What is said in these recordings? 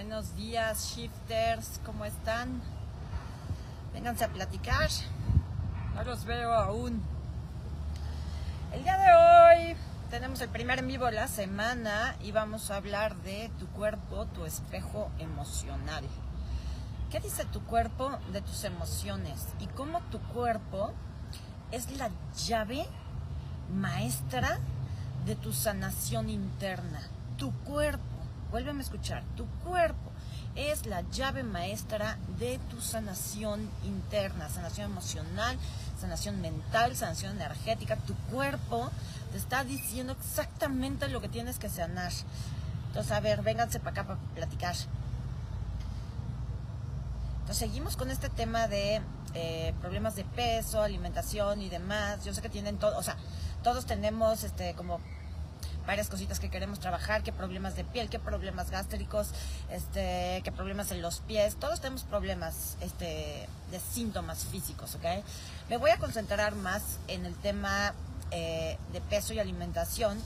Buenos días, shifters, ¿cómo están? Vénganse a platicar. No los veo aún. El día de hoy tenemos el primer en vivo de la semana y vamos a hablar de tu cuerpo, tu espejo emocional. ¿Qué dice tu cuerpo de tus emociones? Y cómo tu cuerpo es la llave maestra de tu sanación interna. Tu cuerpo, vuélveme a escuchar, tu cuerpo es la llave maestra de tu sanación interna, sanación emocional, sanación mental, sanación energética. Tu cuerpo te está diciendo exactamente lo que tienes que sanar. Entonces, a ver, vénganse para acá para platicar. Entonces, seguimos con este tema de eh, problemas de peso, alimentación y demás. Yo sé que tienen todo, o sea, todos tenemos este como varias cositas que queremos trabajar, qué problemas de piel, qué problemas gástricos, este, qué problemas en los pies, todos tenemos problemas este, de síntomas físicos, ¿ok? Me voy a concentrar más en el tema eh, de peso y alimentación,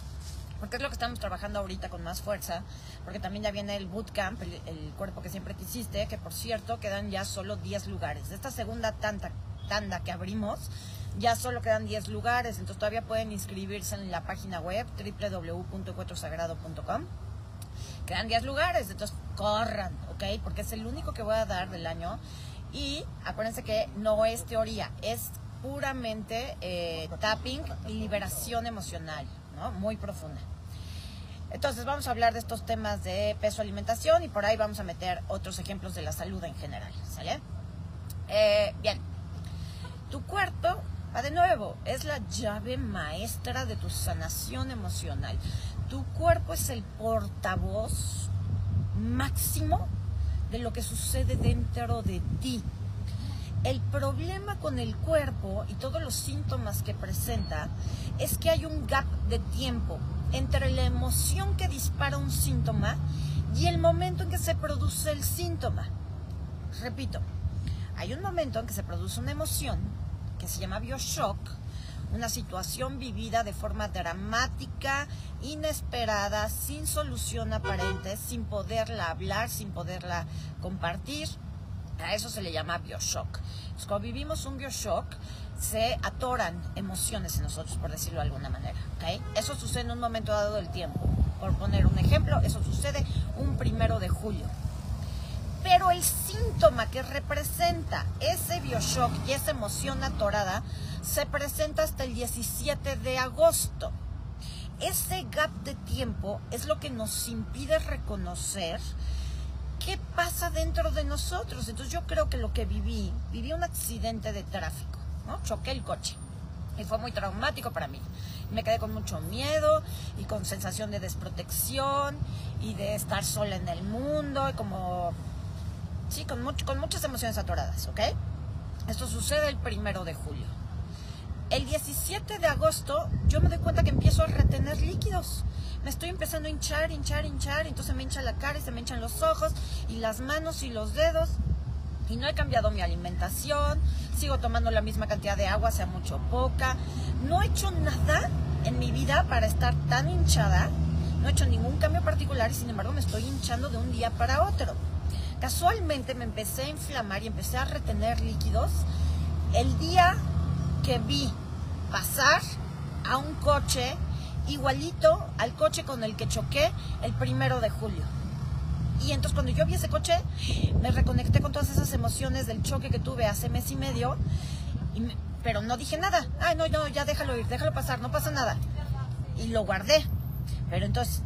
porque es lo que estamos trabajando ahorita con más fuerza, porque también ya viene el bootcamp, el, el cuerpo que siempre quisiste, que por cierto quedan ya solo 10 lugares. De esta segunda tanda, tanda que abrimos, ya solo quedan 10 lugares, entonces todavía pueden inscribirse en la página web www.encuentrosagrado.com. Quedan 10 lugares, entonces corran, ¿ok? Porque es el único que voy a dar del año. Y acuérdense que no es teoría, es puramente eh, tapping y liberación emocional, ¿no? Muy profunda. Entonces vamos a hablar de estos temas de peso alimentación y por ahí vamos a meter otros ejemplos de la salud en general, ¿sale? Eh, bien, tu cuerpo Va de nuevo, es la llave maestra de tu sanación emocional. Tu cuerpo es el portavoz máximo de lo que sucede dentro de ti. El problema con el cuerpo y todos los síntomas que presenta es que hay un gap de tiempo entre la emoción que dispara un síntoma y el momento en que se produce el síntoma. Repito, hay un momento en que se produce una emoción que se llama bioshock, una situación vivida de forma dramática, inesperada, sin solución aparente, sin poderla hablar, sin poderla compartir. A eso se le llama bioshock. Cuando vivimos un bioshock, se atoran emociones en nosotros, por decirlo de alguna manera. ¿okay? Eso sucede en un momento dado del tiempo. Por poner un ejemplo, eso sucede un primero de julio. Pero el síntoma que representa ese bioshock y esa emoción atorada se presenta hasta el 17 de agosto. Ese gap de tiempo es lo que nos impide reconocer qué pasa dentro de nosotros. Entonces yo creo que lo que viví, viví un accidente de tráfico, ¿no? Choqué el coche. Y fue muy traumático para mí. Me quedé con mucho miedo y con sensación de desprotección y de estar sola en el mundo y como Sí, con, mucho, con muchas emociones atoradas, ¿ok? Esto sucede el primero de julio. El 17 de agosto yo me doy cuenta que empiezo a retener líquidos. Me estoy empezando a hinchar, hinchar, hinchar. Entonces me hincha la cara y se me hinchan los ojos y las manos y los dedos. Y no he cambiado mi alimentación. Sigo tomando la misma cantidad de agua, sea mucho o poca. No he hecho nada en mi vida para estar tan hinchada. No he hecho ningún cambio particular y sin embargo me estoy hinchando de un día para otro casualmente me empecé a inflamar y empecé a retener líquidos el día que vi pasar a un coche igualito al coche con el que choqué el primero de julio. Y entonces cuando yo vi ese coche, me reconecté con todas esas emociones del choque que tuve hace mes y medio, pero no dije nada. Ay, no, no, ya déjalo ir, déjalo pasar, no pasa nada. Y lo guardé. Pero entonces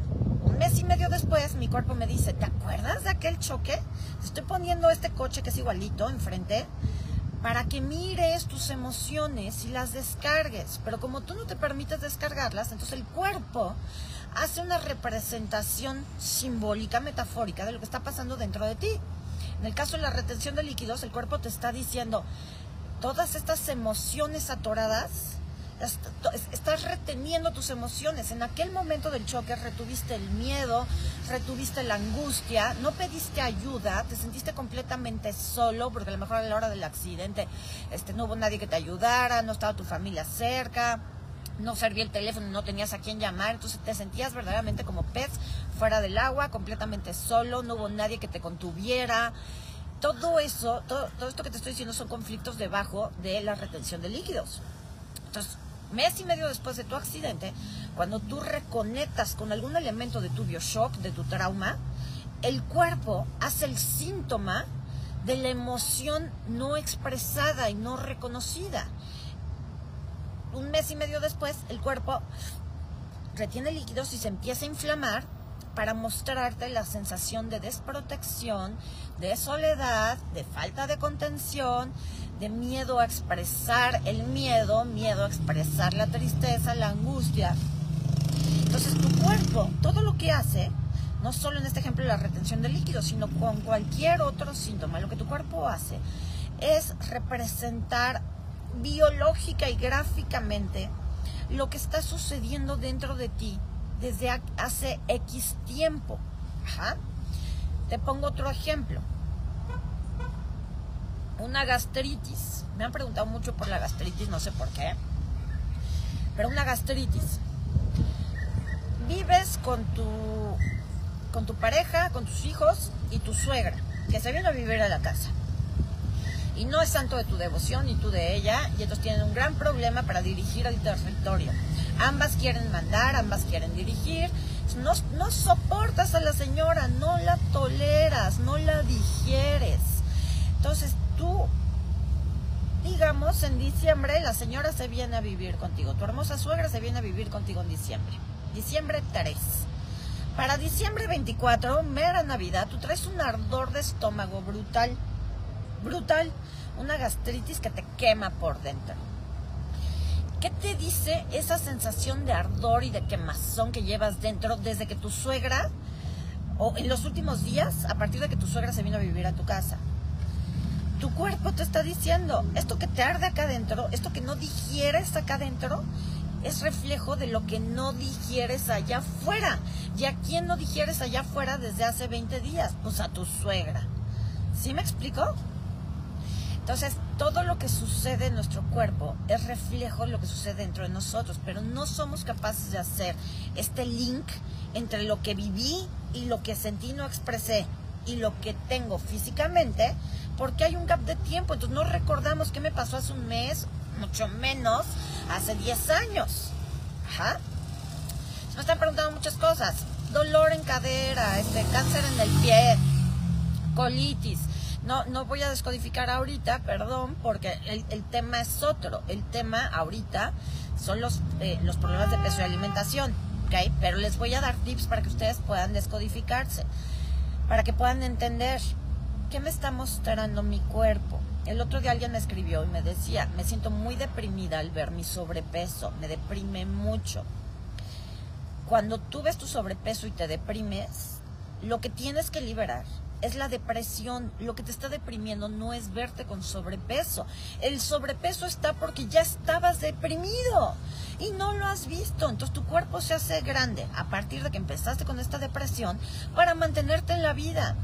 mes y medio después, mi cuerpo me dice, ¿te acuerdas de aquel choque? Te estoy poniendo este coche que es igualito enfrente para que mires tus emociones y las descargues. Pero como tú no te permites descargarlas, entonces el cuerpo hace una representación simbólica, metafórica de lo que está pasando dentro de ti. En el caso de la retención de líquidos, el cuerpo te está diciendo, todas estas emociones atoradas estás reteniendo tus emociones. En aquel momento del choque retuviste el miedo, retuviste la angustia, no pediste ayuda, te sentiste completamente solo, porque a lo mejor a la hora del accidente este, no hubo nadie que te ayudara, no estaba tu familia cerca, no servía el teléfono, no tenías a quién llamar, entonces te sentías verdaderamente como pez fuera del agua, completamente solo, no hubo nadie que te contuviera. Todo eso, todo, todo esto que te estoy diciendo son conflictos debajo de la retención de líquidos. Entonces, mes y medio después de tu accidente, cuando tú reconectas con algún elemento de tu bioshock, de tu trauma, el cuerpo hace el síntoma de la emoción no expresada y no reconocida. Un mes y medio después, el cuerpo retiene líquidos y se empieza a inflamar para mostrarte la sensación de desprotección, de soledad, de falta de contención, de miedo a expresar el miedo, miedo a expresar la tristeza, la angustia. Entonces tu cuerpo, todo lo que hace, no solo en este ejemplo la retención de líquidos, sino con cualquier otro síntoma, lo que tu cuerpo hace es representar biológica y gráficamente lo que está sucediendo dentro de ti desde hace X tiempo. Te pongo otro ejemplo una gastritis. Me han preguntado mucho por la gastritis, no sé por qué. Pero una gastritis. Vives con tu con tu pareja, con tus hijos y tu suegra, que se viene a vivir a la casa. Y no es santo de tu devoción ni tú de ella, y entonces tienen un gran problema para dirigir el territorio. Ambas quieren mandar, ambas quieren dirigir. No, no soportas a la señora, no la toleras, no la digieres. Entonces tú, digamos, en diciembre la señora se viene a vivir contigo, tu hermosa suegra se viene a vivir contigo en diciembre, diciembre 3. Para diciembre 24, mera Navidad, tú traes un ardor de estómago brutal, brutal, una gastritis que te quema por dentro. ¿Qué te dice esa sensación de ardor y de quemazón que llevas dentro desde que tu suegra, o en los últimos días, a partir de que tu suegra se vino a vivir a tu casa? Tu cuerpo te está diciendo, esto que te arde acá adentro, esto que no digieres acá adentro, es reflejo de lo que no digieres allá afuera. ¿Y a quién no digieres allá afuera desde hace 20 días? Pues a tu suegra. ¿Sí me explico? Entonces, todo lo que sucede en nuestro cuerpo es reflejo de lo que sucede dentro de nosotros, pero no somos capaces de hacer este link entre lo que viví y lo que sentí no expresé y lo que tengo físicamente porque hay un gap de tiempo, entonces no recordamos qué me pasó hace un mes, mucho menos hace 10 años. Ajá. Se me están preguntando muchas cosas. Dolor en cadera, este, cáncer en el pie, colitis. No, no voy a descodificar ahorita, perdón, porque el, tema es otro. El tema ahorita son los, eh, los problemas de peso y alimentación, ¿ok? Pero les voy a dar tips para que ustedes puedan descodificarse, para que puedan entender. ¿Qué me está mostrando mi cuerpo? El otro día alguien me escribió y me decía, me siento muy deprimida al ver mi sobrepeso, me deprime mucho. Cuando tú ves tu sobrepeso y te deprimes, lo que tienes que liberar es la depresión. Lo que te está deprimiendo no es verte con sobrepeso. El sobrepeso está porque ya estabas deprimido y no lo has visto. Entonces tu cuerpo se hace grande a partir de que empezaste con esta depresión para mantenerte en la vida,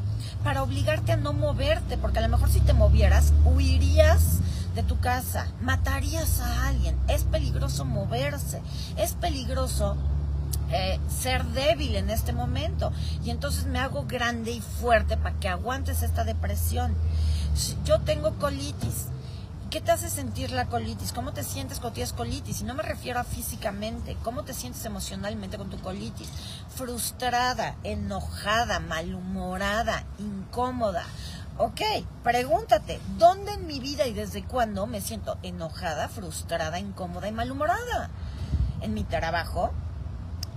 para obligarte a no moverte, porque a lo mejor si te movieras, huirías de tu casa, matarías a alguien. Es peligroso moverse, es peligroso eh, ser débil en este momento. Y entonces me hago grande y fuerte para que aguantes esta depresión. Yo tengo colitis. ¿Qué te hace sentir la colitis? ¿Cómo te sientes cuando tienes colitis? Y no me refiero a físicamente. ¿Cómo te sientes emocionalmente con tu colitis? Frustrada, enojada, malhumorada, incómoda. Ok, pregúntate, ¿dónde en mi vida y desde cuándo me siento enojada, frustrada, incómoda y malhumorada? En mi trabajo,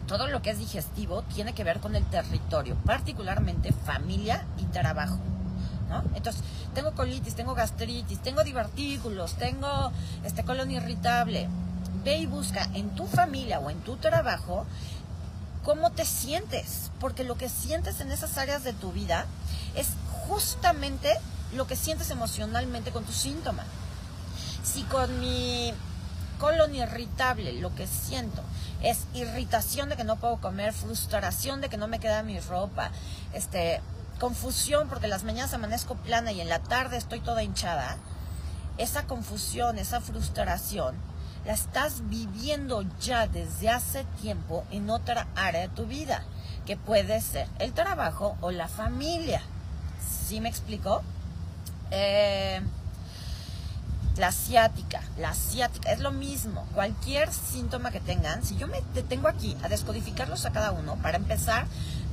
todo lo que es digestivo tiene que ver con el territorio, particularmente familia y trabajo. ¿No? Entonces, tengo colitis, tengo gastritis, tengo divertículos, tengo este colon irritable. Ve y busca en tu familia o en tu trabajo cómo te sientes, porque lo que sientes en esas áreas de tu vida es justamente lo que sientes emocionalmente con tu síntoma. Si con mi colon irritable lo que siento es irritación de que no puedo comer, frustración de que no me queda mi ropa, este, confusión porque las mañanas amanezco plana y en la tarde estoy toda hinchada, esa confusión, esa frustración, la estás viviendo ya desde hace tiempo en otra área de tu vida. que puede ser el trabajo o la familia. ¿Sí me explicó? Eh, la ciática, la ciática, es lo mismo. Cualquier síntoma que tengan, si yo me detengo aquí a descodificarlos a cada uno, para empezar,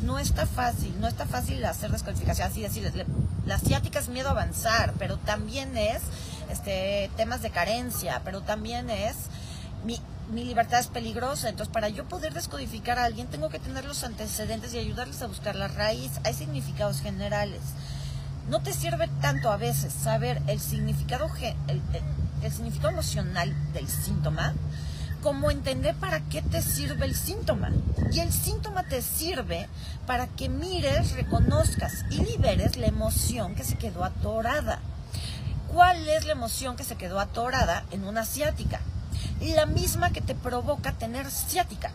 no está fácil, no está fácil hacer descodificación, así decirles. La ciática es miedo a avanzar, pero también es este, temas de carencia, pero también es mi, mi libertad es peligrosa. Entonces, para yo poder descodificar a alguien, tengo que tener los antecedentes y ayudarles a buscar la raíz. Hay significados generales no te sirve tanto a veces saber el significado, el, significado emocional del síntoma como entender para qué te sirve el síntoma. Y el síntoma te sirve para que mires, reconozcas y liberes la emoción que se quedó atorada. ¿Cuál es la emoción que se quedó atorada en una ciática? La misma que te provoca tener ciática.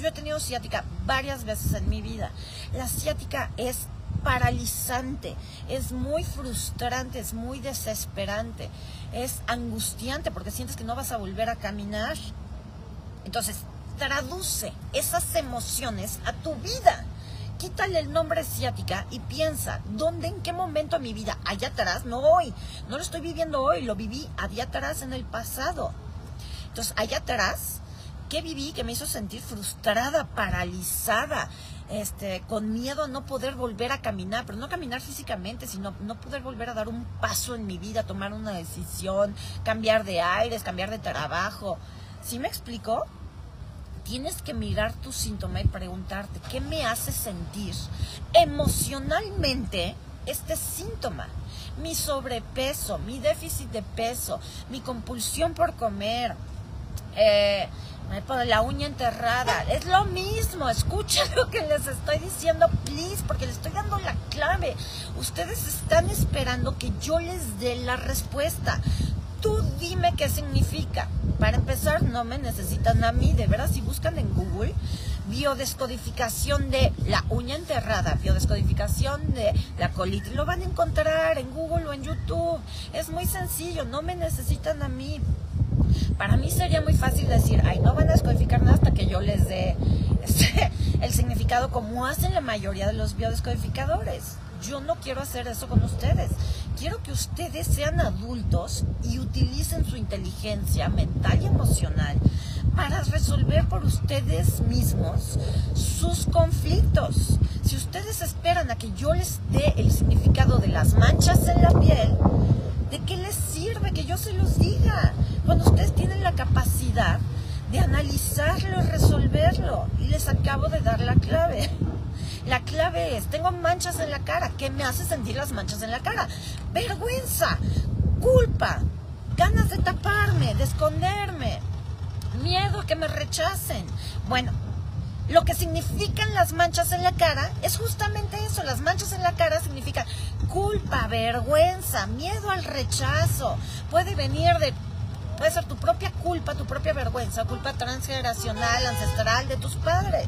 yo he tenido ciática varias veces en mi vida. La ciática es paralizante, es muy frustrante, es muy desesperante, es angustiante porque sientes que no vas a volver a caminar. Entonces, traduce esas emociones a tu vida. Quítale el nombre ciática y piensa, ¿dónde, en qué momento de mi vida? Allá atrás, no hoy. No lo estoy viviendo hoy, lo viví allá atrás en el pasado. Entonces, allá atrás, ¿qué viví que me hizo sentir frustrada, paralizada? Este, con miedo a no poder volver a caminar, pero no caminar físicamente, sino no poder volver a dar un paso en mi vida, tomar una decisión, cambiar de aires, cambiar de trabajo. ¿Sí me explico? Tienes que mirar tu síntoma y preguntarte, ¿qué me hace sentir emocionalmente este síntoma? Mi sobrepeso, mi déficit de peso, mi compulsión por comer, eh, me pone la uña enterrada. Es lo mismo. Escuchen lo que les estoy diciendo, please, porque les estoy dando la clave. Ustedes están esperando que yo les dé la respuesta. Tú dime qué significa. Para empezar, no me necesitan a mí. De veras, si buscan en Google, biodescodificación de la uña enterrada, biodescodificación de la colitis, lo van a encontrar en Google o en YouTube. Es muy sencillo, no me necesitan a mí. Para mí sería muy fácil decir, ay, no van a descodificar nada hasta que yo les dé el significado como hacen la mayoría de los biodescodificadores. Yo no quiero hacer eso con ustedes. Quiero que ustedes sean adultos y utilicen su inteligencia mental y emocional para resolver por ustedes mismos sus conflictos. Si ustedes esperan a que yo les dé el significado de las manchas en la piel, ¿de qué les que yo se los diga? Cuando ustedes tienen la capacidad de analizarlo resolverlo. Y les acabo de dar la clave. La clave es, tengo manchas en la cara. ¿Qué me hace sentir las manchas en la cara? Vergüenza, culpa, ganas de taparme, de esconderme, miedo a que me rechacen. Bueno, lo que significan las manchas en la cara es justamente eso. Las manchas en la cara significan culpa, vergüenza, miedo al rechazo. Puede venir de Puede ser tu propia culpa, tu propia vergüenza, culpa transgeneracional, ancestral de tus padres.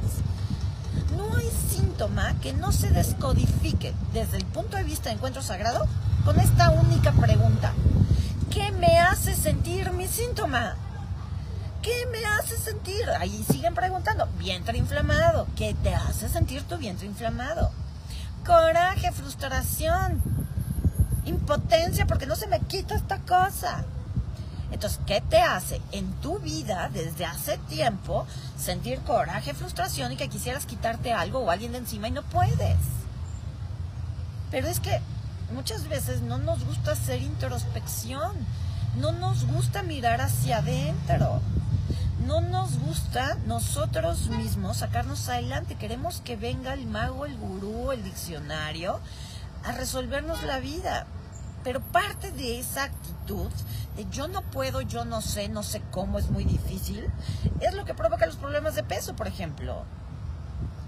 No hay síntoma que no se descodifique desde el punto de vista de encuentro sagrado con esta única pregunta. ¿Qué me hace sentir mi síntoma? ¿Qué me hace sentir? Ahí siguen preguntando. Vientre inflamado. ¿Qué te hace sentir tu vientre inflamado? Coraje, frustración, impotencia porque no se me quita esta cosa. Entonces, ¿qué te hace en tu vida desde hace tiempo sentir coraje, frustración y que quisieras quitarte algo o alguien de encima y no puedes? Pero es que muchas veces no nos gusta hacer introspección, no nos gusta mirar hacia adentro, no nos gusta nosotros mismos sacarnos adelante, queremos que venga el mago, el gurú, el diccionario a resolvernos la vida. Pero parte de esa actitud de yo no puedo, yo no sé, no sé cómo, es muy difícil, es lo que provoca los problemas de peso, por ejemplo.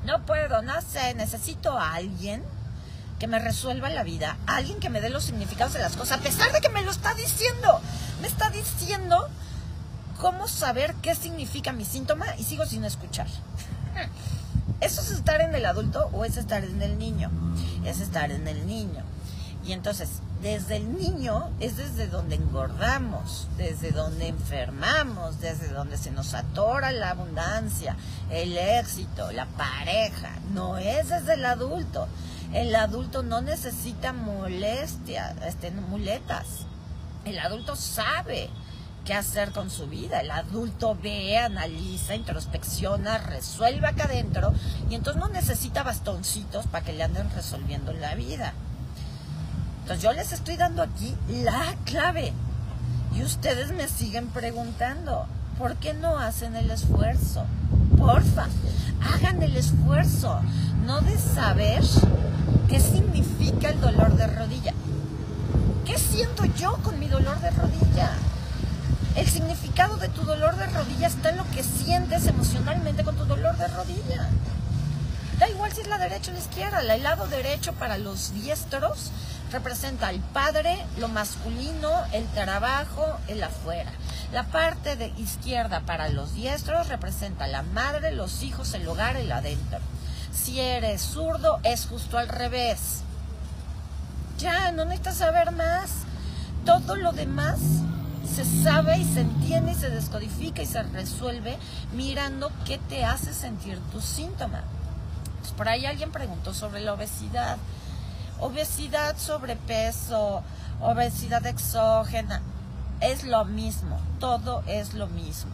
No puedo, no sé, necesito a alguien que me resuelva la vida, alguien que me dé los significados de las cosas, a pesar de que me lo está diciendo. Me está diciendo cómo saber qué significa mi síntoma y sigo sin escuchar. ¿Eso es estar en el adulto o es estar en el niño? Es estar en el niño. Y entonces, desde el niño es desde donde engordamos, desde donde enfermamos, desde donde se nos atora la abundancia, el éxito, la pareja. No es desde el adulto. El adulto no necesita molestia, este, muletas. El adulto sabe qué hacer con su vida. El adulto ve, analiza, introspecciona, resuelve acá adentro y entonces no necesita bastoncitos para que le anden resolviendo la vida. Entonces yo les estoy dando aquí la clave y ustedes me siguen preguntando, ¿por qué no hacen el esfuerzo? Porfa, hagan el esfuerzo, no de saber qué significa el dolor de rodilla. ¿Qué siento yo con mi dolor de rodilla? El significado de tu dolor de rodilla está en lo que sientes emocionalmente con tu dolor de rodilla. Da igual si es la derecha o la izquierda. El lado derecho para los diestros representa al padre, lo masculino, el trabajo, el afuera. La parte de izquierda para los diestros representa la madre, los hijos, el hogar, el adentro. Si eres zurdo, es justo al revés. Ya, no necesitas saber más. Todo lo demás se sabe y se entiende y se descodifica y se resuelve mirando qué te hace sentir tu síntoma. Por ahí alguien preguntó sobre la obesidad. Obesidad, sobrepeso, obesidad exógena, es lo mismo, todo es lo mismo.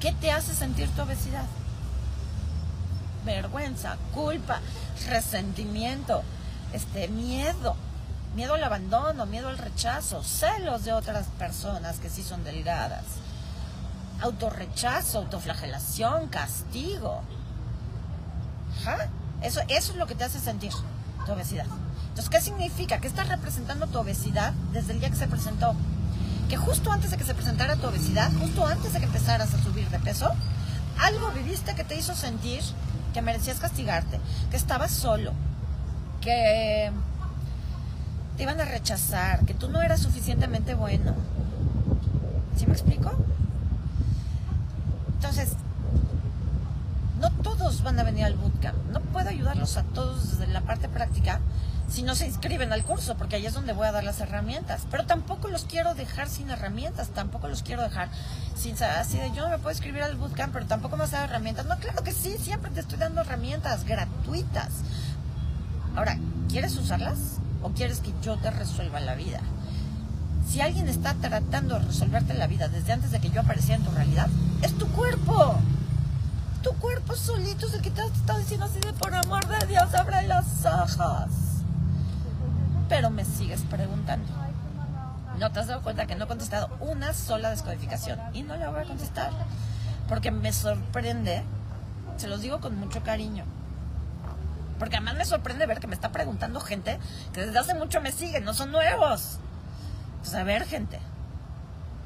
¿Qué te hace sentir tu obesidad? Vergüenza, culpa, resentimiento, este miedo, miedo al abandono, miedo al rechazo, celos de otras personas que sí son delgadas, autorrechazo, autoflagelación, castigo. Eso, eso es lo que te hace sentir tu obesidad. Entonces, ¿qué significa? Que estás representando tu obesidad desde el día que se presentó. Que justo antes de que se presentara tu obesidad, justo antes de que empezaras a subir de peso, algo viviste que te hizo sentir que merecías castigarte, que estabas solo, que te iban a rechazar, que tú no eras suficientemente bueno. ¿Sí me explico? Entonces, no todos van a venir al bootcamp. No puedo ayudarlos a todos desde la parte práctica si no se inscriben al curso, porque ahí es donde voy a dar las herramientas. Pero tampoco los quiero dejar sin herramientas, tampoco los quiero dejar sin así de yo no me puedo inscribir al bootcamp, pero tampoco me vas a herramientas. No, claro que sí, siempre te estoy dando herramientas gratuitas. Ahora, ¿quieres usarlas o quieres que yo te resuelva la vida? Si alguien está tratando de resolverte la vida desde antes de que yo apareciera en tu realidad, es tu cuerpo. Tu cuerpo solito es el que te está diciendo así de por amor de Dios, abre las ojos. Pero me sigues preguntando. ¿No te has dado cuenta que no he contestado una sola descodificación? Y no la voy a contestar. Porque me sorprende, se los digo con mucho cariño, porque además me sorprende ver que me está preguntando gente que desde hace mucho me sigue, no son nuevos. Pues a ver, gente,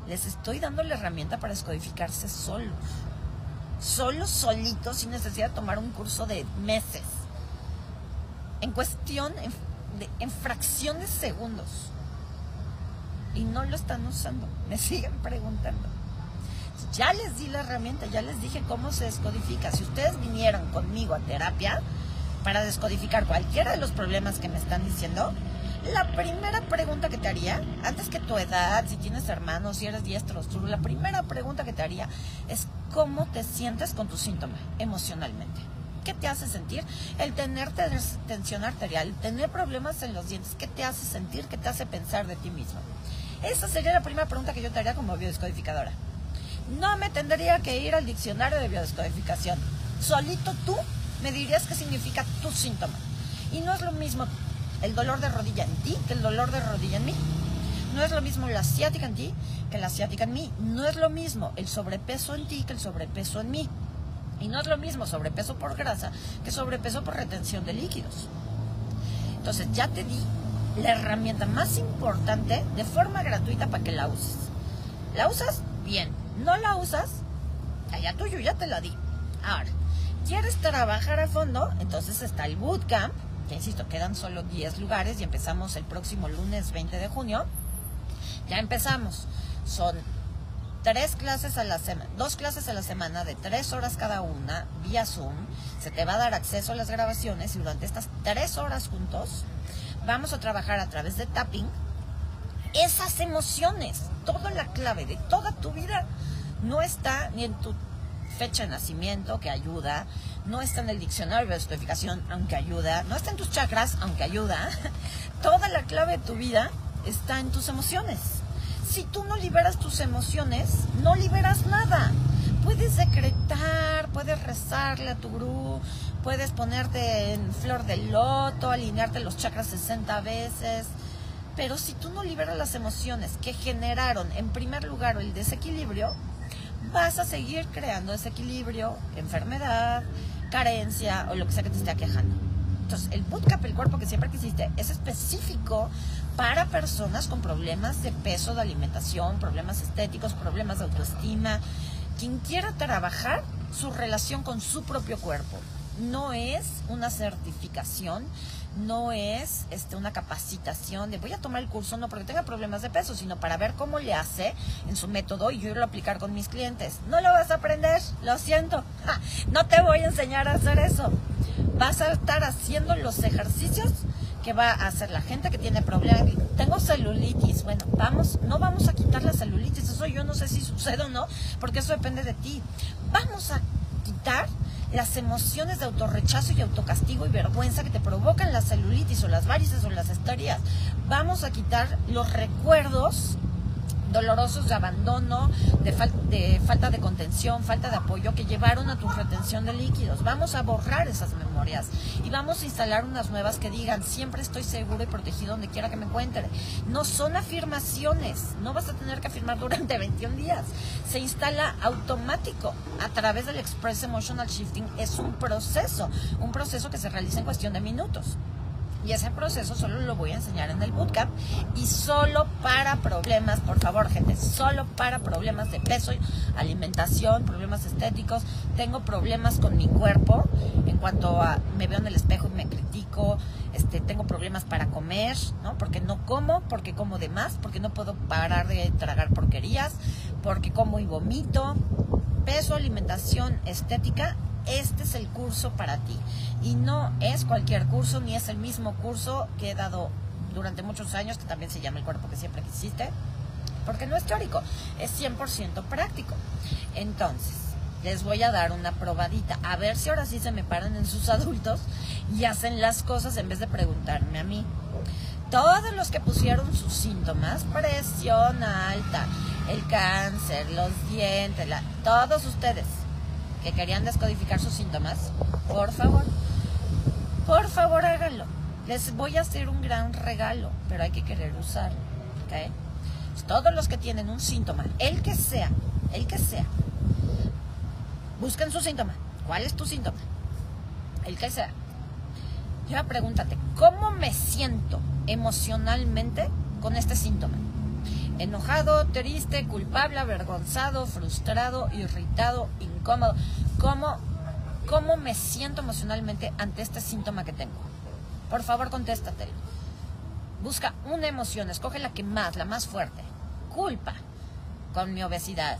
les estoy dando la herramienta para descodificarse solos. Solos, solitos, sin necesidad de tomar un curso de meses. En cuestión, en, en fracción de segundos. Y no lo están usando. Me siguen preguntando. Ya les di la herramienta, ya les dije cómo se descodifica. Si ustedes vinieron conmigo a terapia, para descodificar cualquiera de los problemas que me están diciendo, la primera pregunta que te haría, antes que tu edad, si tienes hermanos, si eres diestro o la primera pregunta que te haría es cómo te sientes con tu síntoma emocionalmente. ¿Qué te hace sentir? El tener tensión arterial, tener problemas en los dientes, ¿qué te hace sentir? ¿Qué te hace pensar de ti mismo? Esa sería la primera pregunta que yo te haría como biodescodificadora. No me tendría que ir al diccionario de biodescodificación. Solito tú me dirías qué significa tu síntoma. Y no es lo mismo el dolor de rodilla en ti que el dolor de rodilla en mí. No es lo mismo la asiática en ti que la asiática en mí. No es lo mismo el sobrepeso en ti que el sobrepeso en mí. Y no es lo mismo sobrepeso por grasa que sobrepeso por retención de líquidos. Entonces ya te di la herramienta más importante de forma gratuita para que la uses. ¿La usas? Bien. ¿No la usas? Allá tuyo, ya te la di. Ahora, quieres trabajar a fondo, entonces está el bootcamp, que insisto, quedan solo 10 lugares y empezamos el próximo lunes 20 de junio. Ya empezamos. Son tres clases a la semana, dos clases a la semana de tres horas cada una, vía Zoom. Se te va a dar acceso a las grabaciones y durante estas tres horas juntos vamos a trabajar a través de tapping esas emociones. Toda la clave de toda tu vida no está ni en tu fecha de nacimiento, que ayuda, no está en el diccionario de codificación, aunque ayuda, no está en tus chakras, aunque ayuda. Toda la clave de tu vida está en tus emociones. Si tú no liberas tus emociones, no liberas nada. Puedes decretar, puedes rezarle a tu gurú, puedes ponerte en flor de loto, alinearte los chakras 60 veces. Pero si tú no liberas las emociones que generaron en primer lugar el desequilibrio, vas a seguir creando desequilibrio, enfermedad, carencia o lo que sea que te esté quejando. Entonces, el bootcamp, el cuerpo que siempre quisiste, es específico para personas con problemas de peso, de alimentación, problemas estéticos, problemas de autoestima. Quien quiera trabajar su relación con su propio cuerpo. No es una certificación, no es este, una capacitación de voy a tomar el curso no porque tenga problemas de peso, sino para ver cómo le hace en su método y yo irlo a aplicar con mis clientes. No lo vas a aprender, lo siento. no te voy a enseñar a hacer eso. Vas a estar haciendo los ejercicios que va a hacer la gente que tiene problemas. Tengo celulitis. Bueno, vamos, no vamos a quitar la celulitis. Eso yo no sé si sucede o no, porque eso depende de ti. Vamos a quitar las emociones de autorrechazo y autocastigo y vergüenza que te provocan la celulitis o las varices o las estrías. Vamos a quitar los recuerdos dolorosos de abandono, de, de, falta de contención, falta de apoyo que llevaron a tu retención de líquidos. Vamos a borrar esas memorias y vamos a instalar unas nuevas que digan, siempre estoy seguro y protegido donde quiera que me encuentre. No son afirmaciones, no vas a tener que afirmar durante 21 días. Se instala automático a través del Express Emotional Shifting. Es un proceso, un proceso que se realiza en cuestión de minutos. Y ese proceso solo lo voy a enseñar en el bootcamp y solo para problemas, por favor, gente, solo para problemas de peso, alimentación, problemas estéticos. Tengo problemas con mi cuerpo en cuanto a me veo en el espejo y me critico, este, tengo problemas para comer, ¿no? Porque no como, porque como de más, porque no puedo parar de tragar porquerías, porque como y vomito. Peso, alimentación, estética este es el curso para ti. Y no es cualquier curso, ni es el mismo curso que he dado durante muchos años, que también se llama el cuerpo que siempre quisiste, porque no es teórico, es 100% práctico. Entonces, les voy a dar una probadita, a ver si ahora sí se me paran en sus adultos y hacen las cosas en vez de preguntarme a mí. Todos los que pusieron sus síntomas, presión alta, el cáncer, los dientes, todos ustedes, que querían descodificar sus síntomas, por favor, por favor háganlo. Les voy a hacer un gran regalo, pero hay que querer usarlo. ¿okay? Todos los que tienen un síntoma, el que sea, el que sea, busquen su síntoma. ¿Cuál es tu síntoma? El que sea. Ya pregúntate, ¿cómo me siento emocionalmente con este síntoma? enojado, triste, culpable, avergonzado, frustrado, irritado, incómodo. ¿Cómo, ¿Cómo me siento emocionalmente ante este síntoma que tengo? Por favor, contéstate. Busca una emoción, escoge la que más, la más fuerte. Culpa con mi obesidad.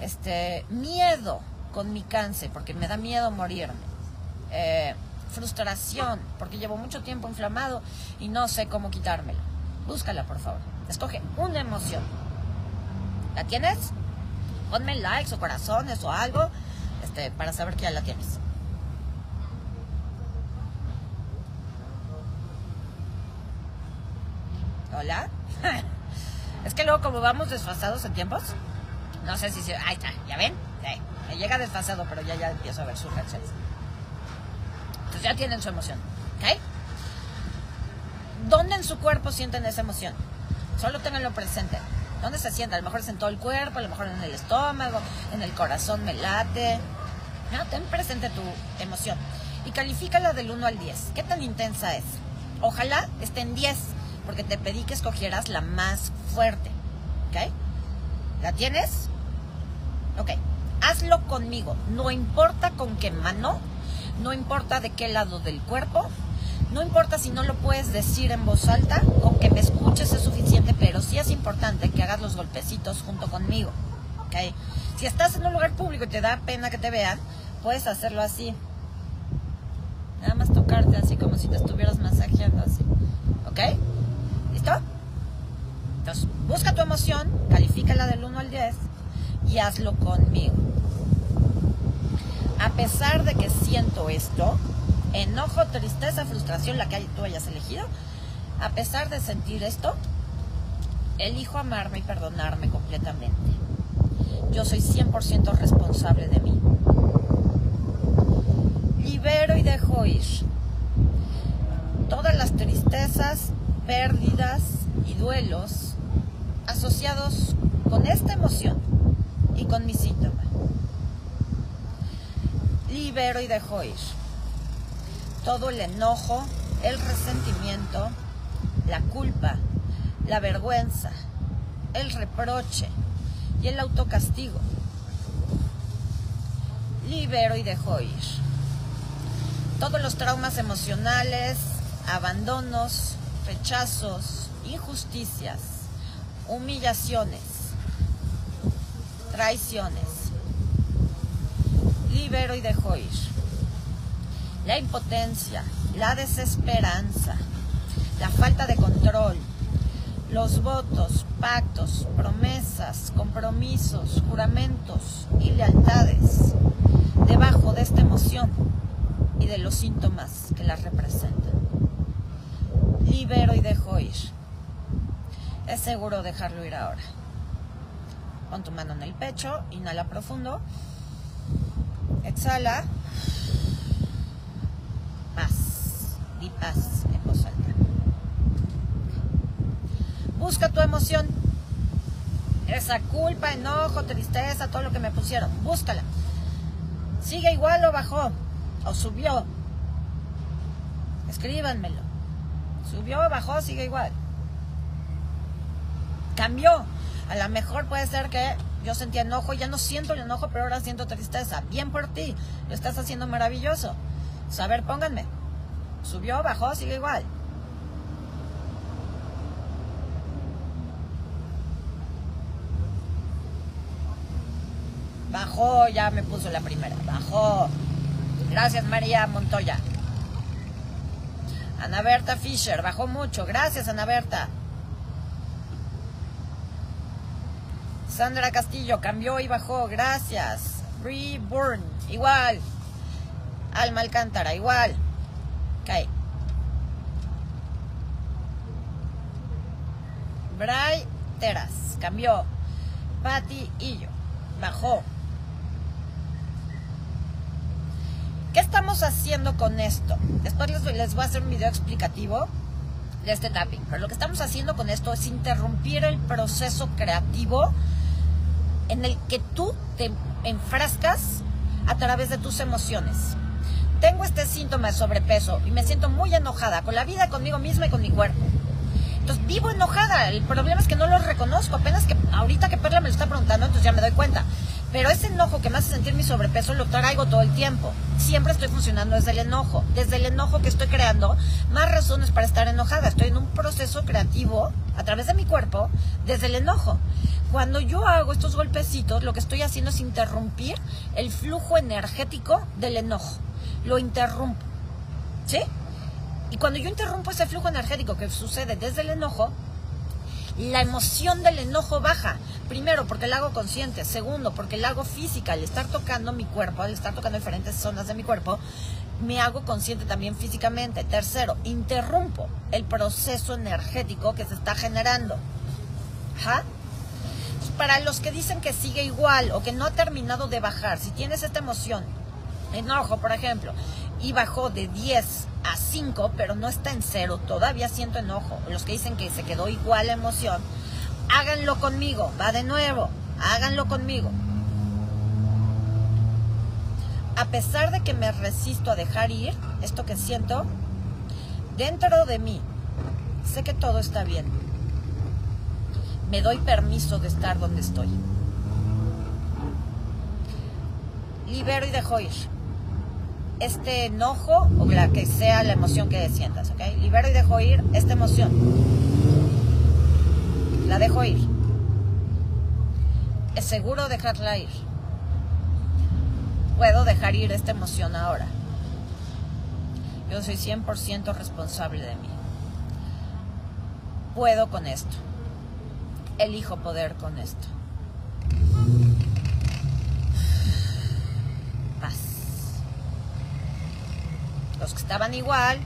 Este, miedo con mi cáncer, porque me da miedo morirme. Eh, frustración, porque llevo mucho tiempo inflamado y no sé cómo quitármelo. Búscala, por favor. Escoge una emoción. ¿La tienes? Ponme likes o corazones o algo este, para saber que ya la tienes. Hola. es que luego como vamos desfasados en tiempos, no sé si se... Ahí está, ¿ya ven? me llega desfasado, pero ya, ya empiezo a ver sus reacciones. Entonces ya tienen su emoción, ¿ok? ¿Dónde en su cuerpo sienten esa emoción? Solo tenganlo presente. ¿Dónde se siente? A lo mejor es en todo el cuerpo, a lo mejor en el estómago, en el corazón me late. No, ten presente tu emoción. Y califícala del 1 al 10. ¿Qué tan intensa es? Ojalá esté en 10, porque te pedí que escogieras la más fuerte. ¿Ok? ¿La tienes? Ok. Hazlo conmigo. No importa con qué mano, no importa de qué lado del cuerpo, no importa si no lo puedes decir en voz alta, con que me escuches es suficiente, pero sí es importante que hagas los golpecitos junto conmigo. ¿okay? Si estás en un lugar público y te da pena que te vean, puedes hacerlo así. Nada más tocarte así como si te estuvieras masajeando así. ¿Ok? ¿Listo? Entonces, emoción, califícala del 1 al 10 y hazlo conmigo. A pesar de que siento esto, enojo, tristeza, frustración, la que tú hayas elegido, a pesar de sentir esto, elijo amarme y perdonarme completamente. Yo soy 100% responsable de mí. Libero y dejo ir todas las tristezas, pérdidas y duelos asociados con esta emoción y con mi síntoma. Libero y dejo ir todo el enojo, el resentimiento, la culpa, la vergüenza, el reproche y el autocastigo. Libero y dejo ir. Todos los traumas emocionales, abandonos, rechazos, injusticias, humillaciones, traiciones. Libero y dejo ir. La impotencia, la desesperanza, la falta de control, los votos, pactos, promesas, compromisos, juramentos y lealtades debajo de esta emoción y de los síntomas que la representan. Libero y dejo ir. Es seguro dejarlo ir ahora. Pon tu mano en el pecho, inhala profundo, exhala, paz, di paz en voz alta. Busca tu emoción, esa culpa, enojo, tristeza, todo lo que me pusieron, búscala. Sigue igual o bajó, o subió. Escríbanmelo. Subió, bajó, sigue igual. Cambió. A lo mejor puede ser que yo sentía enojo, ya no siento el enojo, pero ahora siento tristeza. Bien por ti. Lo estás haciendo maravilloso. A ver, pónganme. Subió, bajó, sigue igual. Bajó, ya me puso la primera. Bajó. Gracias, María Montoya. Ana Berta Fisher, bajó mucho. Gracias, Ana Berta. Sandra Castillo, cambió y bajó. Gracias. Reborn, igual. Alma Alcántara, igual. Ok. Bray Teras, cambió. Patty Illo, bajó. ¿Qué estamos haciendo con esto? Después les, les voy a hacer un video explicativo de este tapping. Pero lo que estamos haciendo con esto es interrumpir el proceso creativo en el que tú te enfrascas a través de tus emociones tengo este síntoma de sobrepeso y me siento muy enojada con la vida, conmigo misma y con mi cuerpo. Entonces vivo enojada. El problema es que no lo reconozco. Apenas que ahorita que Perla me lo está preguntando, entonces ya me doy cuenta. Pero ese enojo que me hace sentir mi sobrepeso lo traigo todo el tiempo. Siempre estoy funcionando desde el enojo. Desde el enojo que estoy creando, más razones para estar enojada. Estoy en un proceso creativo a través de mi cuerpo desde el enojo. Cuando yo hago estos golpecitos, lo que estoy haciendo es interrumpir el flujo energético del enojo lo interrumpo. ¿Sí? Y cuando yo interrumpo ese flujo energético que sucede desde el enojo, la emoción del enojo baja. Primero, porque la hago consciente. Segundo, porque la hago física. Al estar tocando mi cuerpo, al estar tocando diferentes zonas de mi cuerpo, me hago consciente también físicamente. Tercero, interrumpo el proceso energético que se está generando. Para los que dicen que sigue igual o que no ha terminado de bajar, si tienes esta emoción enojo, por ejemplo, y bajó de 10 a 5, pero no está en cero, todavía siento enojo. Los que dicen que se quedó igual la emoción, háganlo conmigo, va de nuevo, háganlo conmigo. A pesar de que me resisto a dejar ir esto que siento, dentro de mí, sé que todo está bien. Me doy permiso de estar donde estoy. Libero y dejo ir este enojo o la que sea la emoción que sientas, ¿ok? Libero y dejo ir esta emoción. La dejo ir. Es seguro dejarla ir. Puedo dejar ir esta emoción ahora. Yo soy 100% responsable de mí. Puedo con esto. elijo poder con esto. Paz. Los que estaban igual,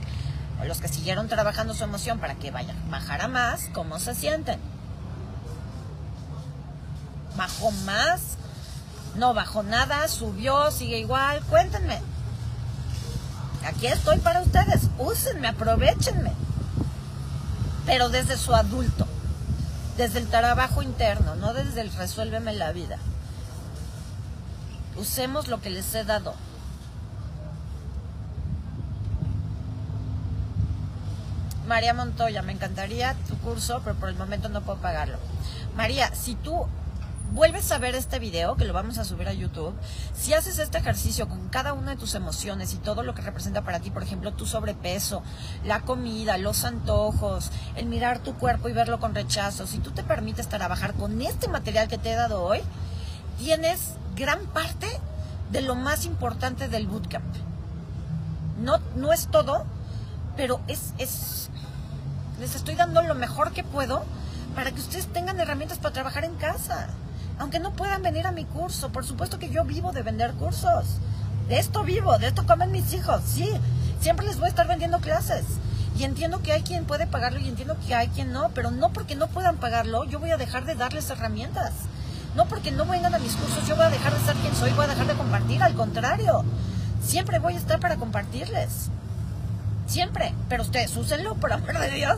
o los que siguieron trabajando su emoción para que vaya, bajara más, ¿cómo se sienten? ¿Bajó más? ¿No bajó nada? ¿Subió? ¿Sigue igual? Cuéntenme. Aquí estoy para ustedes. Úsenme, aprovechenme. Pero desde su adulto. Desde el trabajo interno, no desde el resuélveme la vida. Usemos lo que les he dado. María Montoya, me encantaría tu curso, pero por el momento no puedo pagarlo. María, si tú vuelves a ver este video, que lo vamos a subir a YouTube, si haces este ejercicio con cada una de tus emociones y todo lo que representa para ti, por ejemplo, tu sobrepeso, la comida, los antojos, el mirar tu cuerpo y verlo con rechazo, si tú te permites trabajar con este material que te he dado hoy, tienes gran parte de lo más importante del bootcamp. No, no es todo, pero es, es, les estoy dando lo mejor que puedo para que ustedes tengan herramientas para trabajar en casa. Aunque no puedan venir a mi curso, por supuesto que yo vivo de vender cursos. De esto vivo, de esto comen mis hijos, sí. Siempre les voy a estar vendiendo clases. Y entiendo que hay quien puede pagarlo y entiendo que hay quien no, pero no porque no puedan pagarlo, yo voy a dejar de darles herramientas. No porque no vengan a mis cursos, yo voy a dejar de ser quien soy, voy a dejar de compartir, al contrario. Siempre voy a estar para compartirles. Siempre. Pero ustedes úsenlo, por amor de Dios.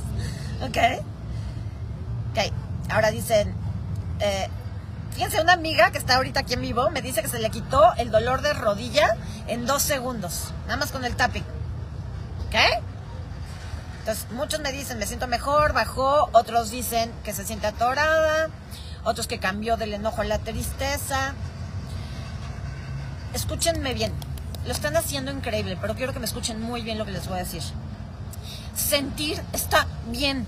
¿Ok? Ok. Ahora dicen, eh, fíjense, una amiga que está ahorita aquí en vivo me dice que se le quitó el dolor de rodilla en dos segundos. Nada más con el tapping. ¿Ok? Entonces, muchos me dicen, me siento mejor, bajó. Otros dicen que se siente atorada. Otros que cambió del enojo a la tristeza. Escúchenme bien. Lo están haciendo increíble, pero quiero que me escuchen muy bien lo que les voy a decir. Sentir está bien.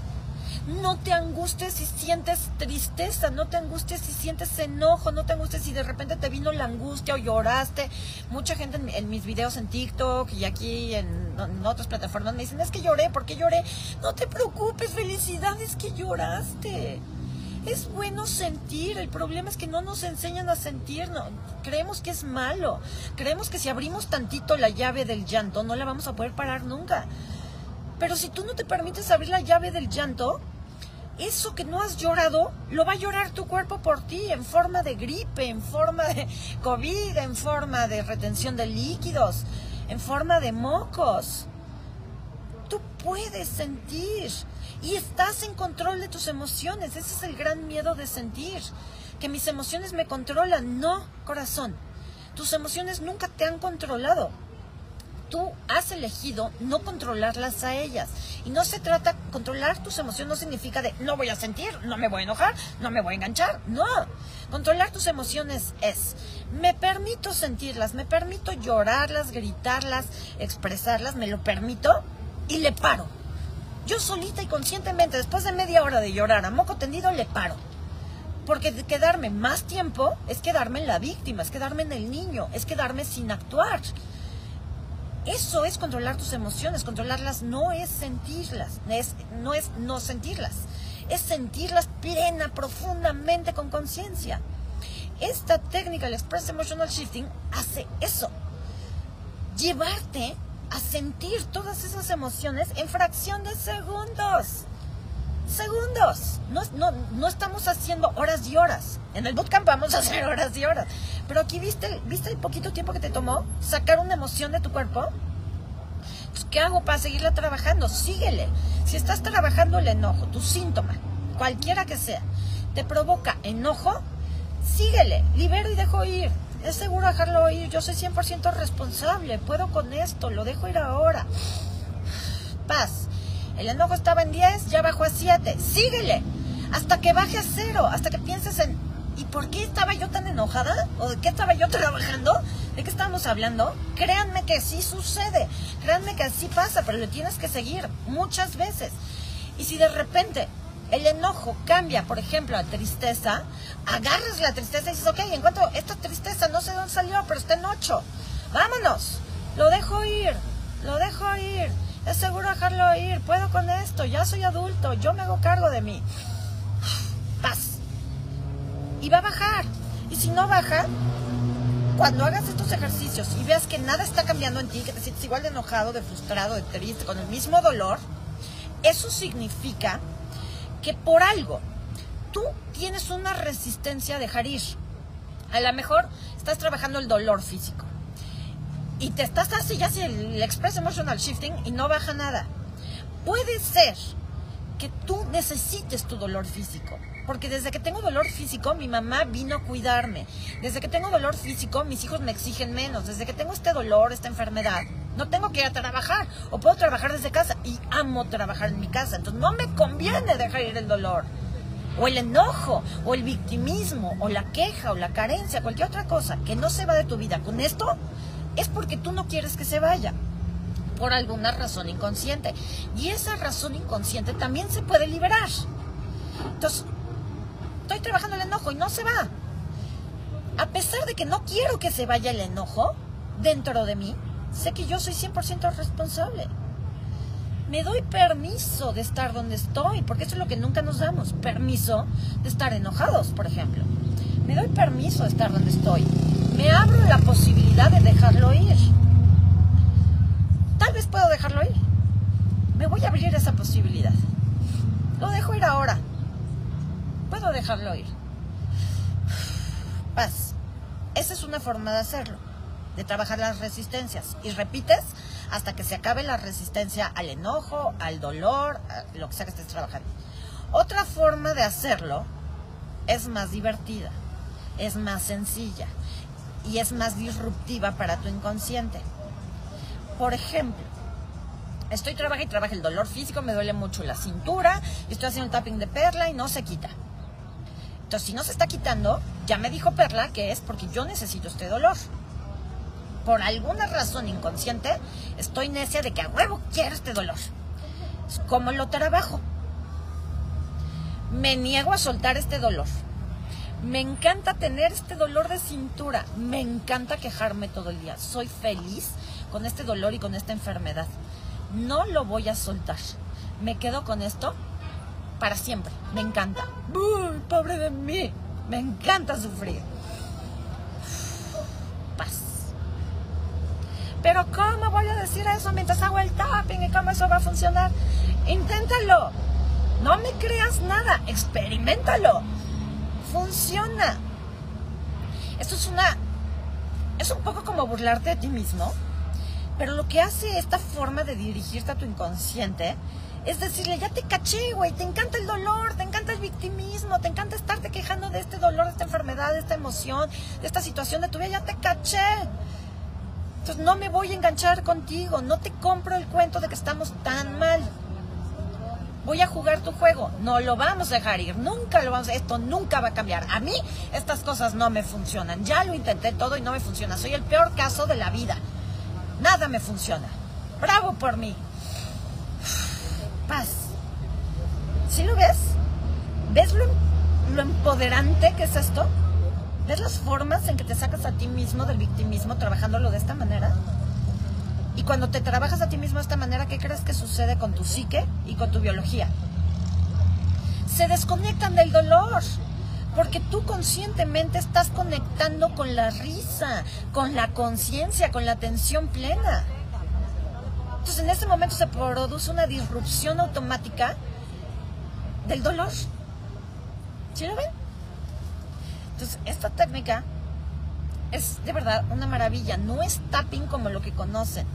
No te angusties si sientes tristeza, no te angusties si sientes enojo, no te angusties si de repente te vino la angustia o lloraste. Mucha gente en, mis videos en TikTok y aquí en, en, otras plataformas me dicen, es que lloré, ¿por qué lloré? No te preocupes, felicidades que lloraste. Es bueno sentir, el problema es que no nos enseñan a sentir, creemos que es malo, creemos que si abrimos tantito la llave del llanto no la vamos a poder parar nunca. Pero si tú no te permites abrir la llave del llanto, eso que no has llorado, lo va a llorar tu cuerpo por ti en forma de gripe, en forma de COVID, en forma de retención de líquidos, en forma de mocos. Tú puedes sentir y estás en control de tus emociones. Ese es el gran miedo de sentir. Que mis emociones me controlan. No, corazón. Tus emociones nunca te han controlado. Tú has elegido no controlarlas a ellas. Y no se trata, controlar tus emociones no significa de no voy a sentir, no me voy a enojar, no me voy a enganchar. No. Controlar tus emociones es, me permito sentirlas, me permito llorarlas, gritarlas, expresarlas, me lo permito y le paro yo solita y conscientemente, después de media hora de llorar a moco tendido, le paro. Porque quedarme más tiempo es quedarme en la víctima, es quedarme en el niño, es quedarme sin actuar. Eso es controlar tus emociones. Controlarlas no es sentirlas, es, no es no sentirlas. Es sentirlas plena, profundamente, con conciencia. Esta técnica, el Express Emotional Shifting, hace eso. Llevarte a sentir todas esas emociones en fracción de segundos. Segundos. No, no, no estamos haciendo horas y horas. En el bootcamp vamos a hacer horas y horas. Pero aquí viste, viste el poquito tiempo que te tomó sacar una emoción de tu cuerpo. ¿Qué hago para seguirla trabajando? Síguele. Si estás trabajando el enojo, tu síntoma, cualquiera que sea, te provoca enojo, síguele. Libero y dejo ir es seguro dejarlo ir, yo soy 100% responsable, puedo con esto, lo dejo ir ahora. Paz. El enojo estaba en 10, ya bajó a 7. Síguele. Hasta que baje a 0, hasta que pienses en, ¿y por qué estaba yo tan enojada? ¿O de qué estaba yo trabajando? ¿De qué estábamos hablando? Créanme que sí sucede, créanme que así pasa, pero lo tienes que seguir muchas veces. Y si de repente el enojo cambia, por ejemplo, a tristeza, agarras la tristeza y dices, ok, encuentro esta tristeza, no sé dónde salió, pero está en ocho. Vámonos, lo dejo ir, lo dejo ir. Es seguro dejarlo ir, puedo con esto, ya soy adulto, yo me hago cargo de mí. Paz. y va a bajar. Y si no baja, cuando hagas estos ejercicios y veas que nada está cambiando en ti, que te sientes igual de enojado, de frustrado, de triste, con el mismo dolor, eso significa que por algo tú tienes una resistencia a dejar ir. A lo mejor estás trabajando el dolor físico y te estás así ya el Express Emotional Shifting y no baja nada. Puede ser que tú necesites tu dolor físico. Porque desde que tengo dolor físico, mi mamá vino a cuidarme. Desde que tengo dolor físico, mis hijos me exigen menos. Desde que tengo este dolor, esta enfermedad, no tengo que ir a trabajar. O puedo trabajar desde casa. Y amo trabajar en mi casa. Entonces no me conviene dejar ir el dolor. O el enojo, o el victimismo, o la queja, o la carencia, cualquier otra cosa que no se va de tu vida. Con esto es porque tú no quieres que se vaya por alguna razón inconsciente. Y esa razón inconsciente también se puede liberar. Entonces, estoy trabajando el enojo y no se va. A pesar de que no quiero que se vaya el enojo dentro de mí, sé que yo soy 100% responsable. Me doy permiso de estar donde estoy, porque eso es lo que nunca nos damos, permiso de estar enojados, por ejemplo. Me doy permiso de estar donde estoy. Me abro la posibilidad de dejarlo ir. Tal vez puedo dejarlo ir. Me voy a abrir esa posibilidad. Lo dejo ir ahora. Puedo dejarlo ir. Paz. Esa es una forma de hacerlo, de trabajar las resistencias. Y repites hasta que se acabe la resistencia al enojo, al dolor, lo que sea que estés trabajando. Otra forma de hacerlo es más divertida, es más sencilla y es más disruptiva para tu inconsciente. Por ejemplo, estoy trabajando y trabajo el dolor físico, me duele mucho la cintura, estoy haciendo un tapping de perla y no se quita. Entonces, si no se está quitando, ya me dijo Perla que es porque yo necesito este dolor. Por alguna razón inconsciente, estoy necia de que a huevo quiero este dolor. ¿Cómo lo trabajo? Me niego a soltar este dolor. Me encanta tener este dolor de cintura. Me encanta quejarme todo el día. Soy feliz con este dolor y con esta enfermedad. No lo voy a soltar. Me quedo con esto para siempre. Me encanta. ¡Uy, pobre de mí! Me encanta sufrir. Paz. Pero ¿cómo voy a decir eso mientras hago el tapping y cómo eso va a funcionar? Inténtalo. No me creas nada. Experimentalo. Funciona. Esto es una... Es un poco como burlarte de ti mismo pero lo que hace esta forma de dirigirte a tu inconsciente es decirle, ya te caché, güey, te encanta el dolor, te encanta el victimismo, te encanta estarte quejando de este dolor, de esta enfermedad, de esta emoción, de esta situación de tu vida, ya te caché. Entonces no me voy a enganchar contigo, no te compro el cuento de que estamos tan mal. Voy a jugar tu juego, no lo vamos a dejar ir, nunca lo vamos a, esto nunca va a cambiar. A mí estas cosas no me funcionan, ya lo intenté todo y no me funciona, soy el peor caso de la vida. Nada me funciona. Bravo por mí. Paz. ¿Sí lo ves? ¿Ves lo, empoderante que es esto? ¿Ves las formas en que te sacas a ti mismo del victimismo trabajándolo de esta manera? Y cuando te trabajas a ti mismo de esta manera, ¿qué crees que sucede con tu psique y con tu biología? Se desconectan del dolor. Porque tú conscientemente estás conectando con la risa, con la conciencia, con la atención plena. Entonces en ese momento se produce una disrupción automática del dolor. ¿Sí lo ven? Entonces esta técnica es de verdad una maravilla. No es tapping como lo que conocen.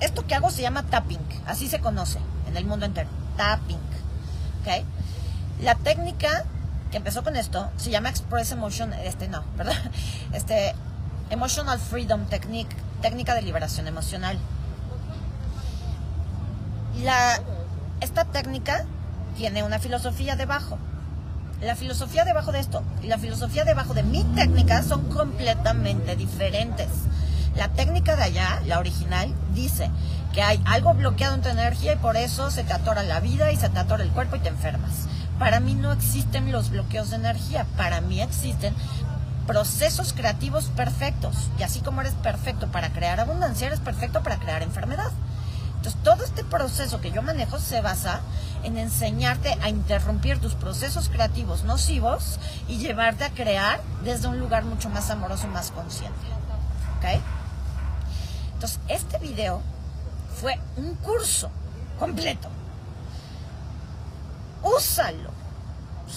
Esto que hago se llama tapping, así se conoce en el mundo entero. Tapping. ¿Ok? La técnica que empezó con esto, se llama Express Emotion, este no, ¿verdad? Este, Emotional Freedom Technique, técnica de liberación emocional. La, esta técnica tiene una filosofía debajo. La filosofía debajo de esto y la filosofía debajo de mi técnica son completamente diferentes. La técnica de allá, la original, dice que hay algo bloqueado en tu energía y por eso se te atora la vida y se te atora el cuerpo y te enfermas. Para mí no existen los bloqueos de energía, para mí existen procesos creativos perfectos. Y así como eres perfecto para crear abundancia, eres perfecto para crear enfermedad. Entonces, todo este proceso que yo manejo se basa en enseñarte a interrumpir tus procesos creativos nocivos y llevarte a crear desde un lugar mucho más amoroso y más consciente. ¿Ok? Entonces, este video fue un curso completo. Úsalo.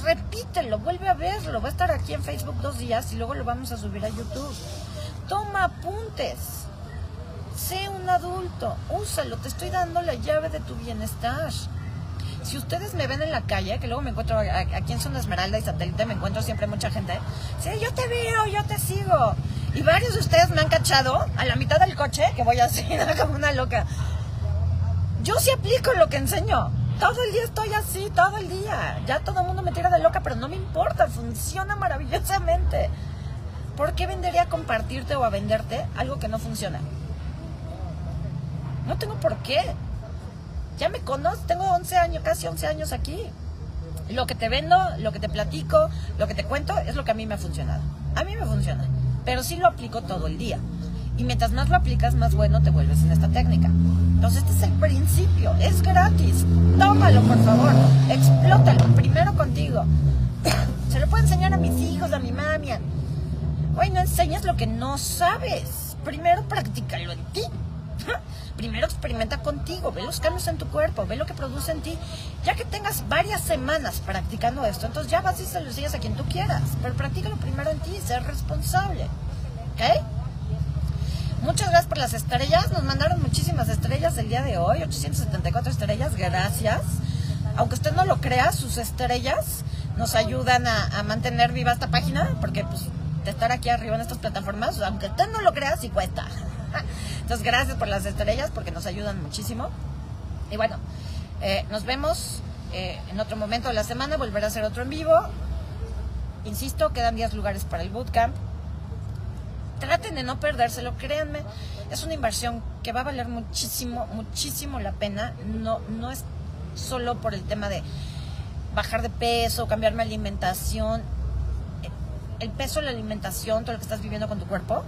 Repítelo, vuelve a verlo. Va a estar aquí en Facebook dos días y luego lo vamos a subir a YouTube. Toma apuntes. Sé un adulto. Úsalo. Te estoy dando la llave de tu bienestar. Si ustedes me ven en la calle, que luego me encuentro aquí en Zona Esmeralda y Satélite, me encuentro siempre mucha gente. Sí, yo te veo, yo te sigo. Y varios de ustedes me han cachado a la mitad del coche, que voy así, como una loca. Yo sí aplico lo que enseño. Todo el día estoy así, todo el día. Ya todo el mundo me tira de loca, pero no me importa, funciona maravillosamente. ¿Por qué vendería a compartirte o a venderte algo que no funciona? No tengo por qué. Ya me conoces, tengo 11 años, casi 11 años aquí. Lo que te vendo, lo que te platico, lo que te cuento es lo que a mí me ha funcionado. A mí me funciona, pero sí lo aplico todo el día. Y mientras más lo aplicas, más bueno te vuelves en esta técnica. Entonces, este es el principio, es gratis. Tómalo, por favor, explótalo, primero contigo. Se lo puedo enseñar a mis hijos, a mi mami. Hoy no enseñas lo que no sabes. Primero practícalo en ti. Primero experimenta contigo, ve los cambios en tu cuerpo, ve lo que produce en ti. Ya que tengas varias semanas practicando esto, entonces ya vas y se lo enseñas a quien tú quieras. Pero practícalo primero en ti, ser responsable. ¿Ok? Muchas gracias por las estrellas. Nos mandaron muchísimas estrellas el día de hoy, 874 estrellas. Gracias. Aunque usted no lo crea, sus estrellas nos ayudan a, mantener viva esta página, porque pues de estar aquí arriba en estas plataformas, aunque usted no lo crea, sí cuesta. Entonces, gracias por las estrellas, porque nos ayudan muchísimo. Y bueno, eh, nos vemos eh, en otro momento de la semana, volverá a ser otro en vivo. Insisto, quedan 10 lugares para el bootcamp traten de no perdérselo, créanme, es una inversión que va a valer muchísimo, muchísimo la pena. No, no es solo por el tema de bajar de peso, cambiar mi alimentación. El peso, la alimentación, todo lo que estás viviendo con tu cuerpo,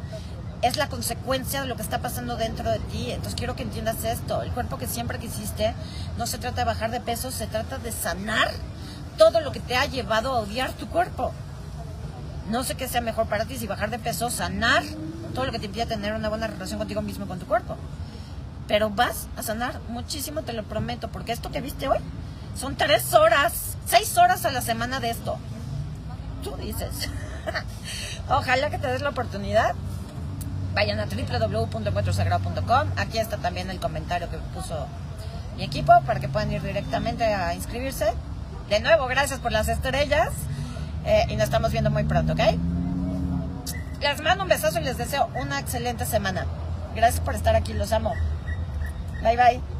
es la consecuencia de lo que está pasando dentro de ti. Entonces quiero que entiendas esto. El cuerpo que siempre quisiste no se trata de bajar de peso, se trata de sanar todo lo que te ha llevado a odiar tu cuerpo. No sé qué sea mejor para ti, si bajar de peso, sanar todo lo que te impide tener una buena relación contigo mismo con tu cuerpo. Pero vas a sanar muchísimo, te lo prometo, porque esto que viste hoy son tres horas, seis horas a la semana de esto. Tú dices. Ojalá que te des la oportunidad. Vayan a www.encuentrosagrado.com. Aquí está también el comentario que puso mi equipo para que puedan ir directamente a inscribirse. De nuevo, gracias por las estrellas. Eh, y nos estamos viendo muy pronto, ¿ok? Les mando un besazo y les deseo una excelente semana. Gracias por estar aquí, los amo. Bye bye.